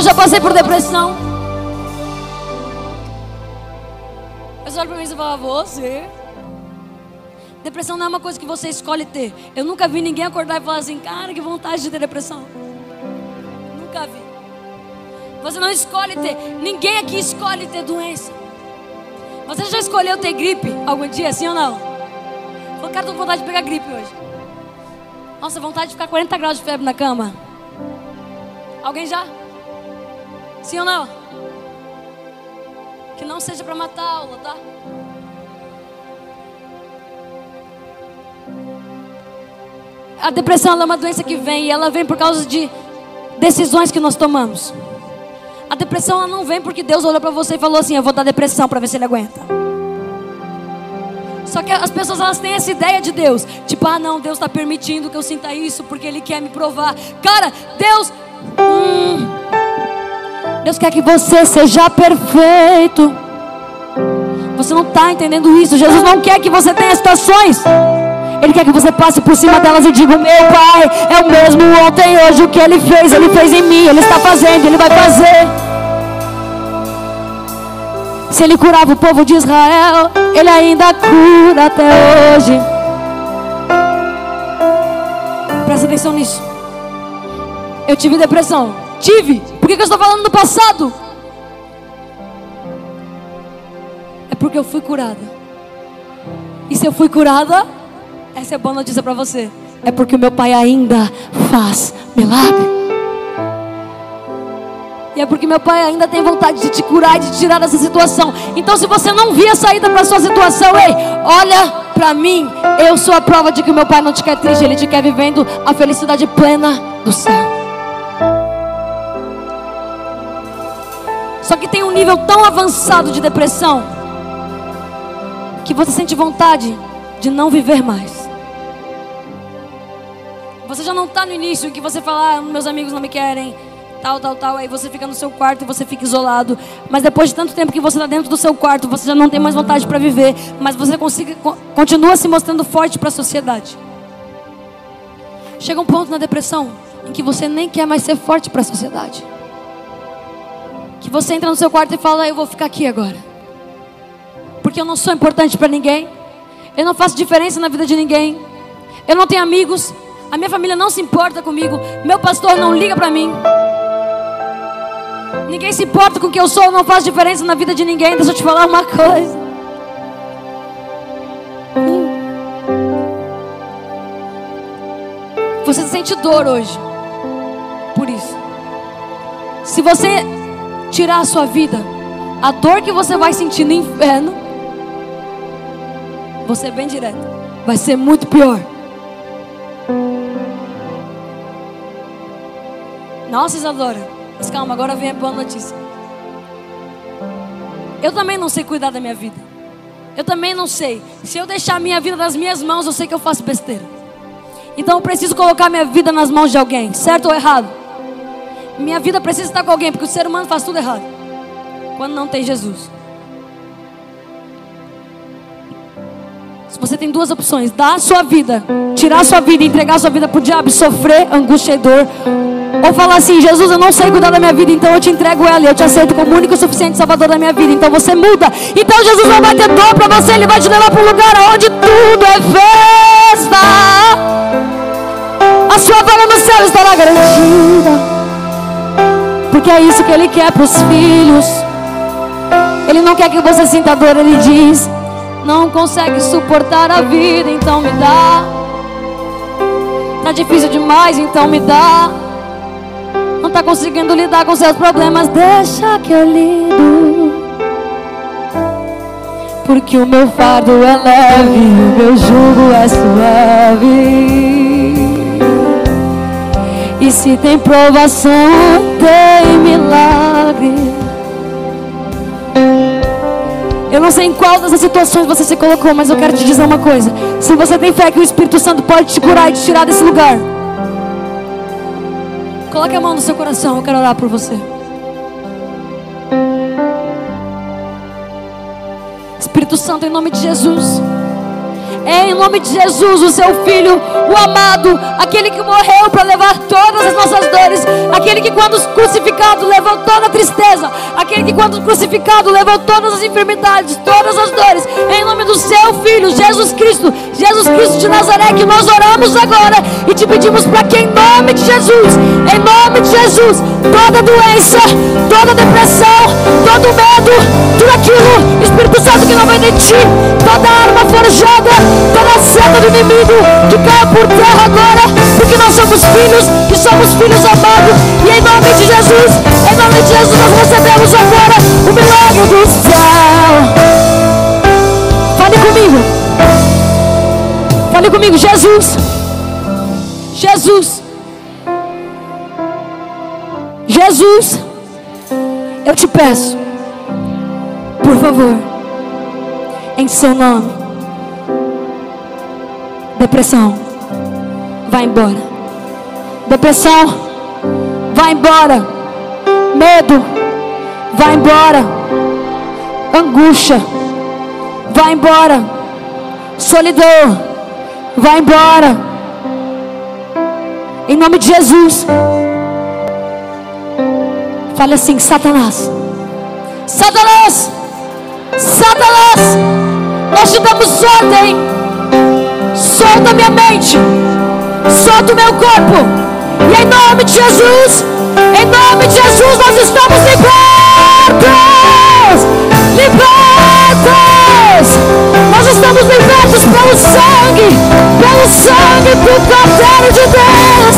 Eu já passei por depressão. Mas olha pra mim e fala, você. Depressão não é uma coisa que você escolhe ter. Eu nunca vi ninguém acordar e falar assim, cara, que vontade de ter depressão. Nunca vi. Você não escolhe ter. Ninguém aqui escolhe ter doença. Você já escolheu ter gripe algum dia, sim ou não? Falei, cara, tô com vontade de pegar gripe hoje. Nossa, vontade de ficar 40 graus de febre na cama. Alguém já? Sim ou não? Que não seja para matar a aula, tá? A depressão é uma doença que vem e ela vem por causa de decisões que nós tomamos. A depressão ela não vem porque Deus olhou para você e falou assim: Eu vou dar depressão para ver se ele aguenta. Só que as pessoas elas têm essa ideia de Deus, tipo, ah não, Deus está permitindo que eu sinta isso porque Ele quer me provar. Cara, Deus, hum, Deus quer que você seja perfeito. Você não está entendendo isso. Jesus não quer que você tenha situações. Ele quer que você passe por cima delas e diga: Meu Pai é o mesmo ontem, hoje. O que Ele fez, Ele fez em mim. Ele está fazendo, Ele vai fazer. Se Ele curava o povo de Israel, Ele ainda cura até hoje. Presta atenção nisso. Eu tive depressão. Tive. Que, que eu estou falando do passado? É porque eu fui curada. E se eu fui curada, essa é boa notícia para você. É porque o meu pai ainda faz milagre. E é porque meu pai ainda tem vontade de te curar e de tirar dessa situação. Então, se você não via saída para sua situação, ei, olha para mim. Eu sou a prova de que o meu pai não te quer triste, ele te quer vivendo a felicidade plena do céu. Só que tem um nível tão avançado de depressão que você sente vontade de não viver mais. Você já não está no início em que você fala, ah, meus amigos não me querem, tal, tal, tal. Aí você fica no seu quarto e você fica isolado. Mas depois de tanto tempo que você está dentro do seu quarto, você já não tem mais vontade para viver. Mas você consiga, continua se mostrando forte para a sociedade. Chega um ponto na depressão em que você nem quer mais ser forte para a sociedade. Que você entra no seu quarto e fala, eu vou ficar aqui agora. Porque eu não sou importante para ninguém. Eu não faço diferença na vida de ninguém. Eu não tenho amigos. A minha família não se importa comigo. Meu pastor não liga para mim. Ninguém se importa com o que eu sou. Eu não faço diferença na vida de ninguém. Deixa eu te falar uma coisa. Você sente dor hoje. Por isso. Se você tirar a sua vida, a dor que você vai sentir no inferno, você é bem direto, vai ser muito pior. Nossa, Isadora. Mas calma, agora vem a boa notícia. Eu também não sei cuidar da minha vida. Eu também não sei. Se eu deixar a minha vida nas minhas mãos, eu sei que eu faço besteira. Então eu preciso colocar minha vida nas mãos de alguém, certo ou errado? Minha vida precisa estar com alguém, porque o ser humano faz tudo errado. Quando não tem Jesus. Você tem duas opções: dar a sua vida, tirar a sua vida entregar a sua vida para o diabo, sofrer angústia e dor. Ou falar assim: Jesus, eu não sei cuidar da minha vida, então eu te entrego ela e eu te aceito como único e suficiente salvador da minha vida. Então você muda. Então Jesus não vai ter dor para você, ele vai te levar para um lugar onde tudo é festa. A sua vaga no céu estará garantida. Porque é isso que ele quer para os filhos. Ele não quer que você sinta dor, ele diz: não consegue suportar a vida, então me dá. Tá difícil demais, então me dá. Não tá conseguindo lidar com seus problemas, deixa que eu lido. Porque o meu fardo é leve, o meu jugo é suave. Se tem provação, tem milagre. Eu não sei em qual dessas situações você se colocou, mas eu quero te dizer uma coisa. Se você tem fé que o Espírito Santo pode te curar e te tirar desse lugar, coloque a mão no seu coração, eu quero orar por você. Espírito Santo, em nome de Jesus. Em nome de Jesus, o seu filho, o amado, aquele que morreu para levar todas as nossas dores, aquele que quando crucificado levou toda a tristeza, aquele que quando crucificado levou todas as enfermidades, todas as dores. Em nome do seu filho, Jesus Cristo, Jesus Cristo de Nazaré, que nós oramos agora e te pedimos para que em nome de Jesus, em nome de Jesus, toda doença, toda depressão, todo medo, tudo aquilo, Espírito Santo que não vem de ti, toda forjada, toda seta do inimigo que caia por terra agora, porque nós somos filhos e somos filhos amados, e em nome de Jesus, em nome de Jesus nós recebemos agora o milagre do céu. Fale comigo. Fale comigo, Jesus. Jesus. Jesus. Eu te peço, por favor, em seu nome, depressão, vai embora. Depressão, vai embora. Medo, vai embora. Angústia, vai embora. Solidão, vai embora. Em nome de Jesus. Fale assim, Satanás. Satanás! Satanás! Nós te damos ordem solta minha mente, solta o meu corpo. E em nome de Jesus, em nome de Jesus, nós estamos libertos! Libertos! Nós estamos libertos pelo sangue, pelo sangue, pelo poder de Deus.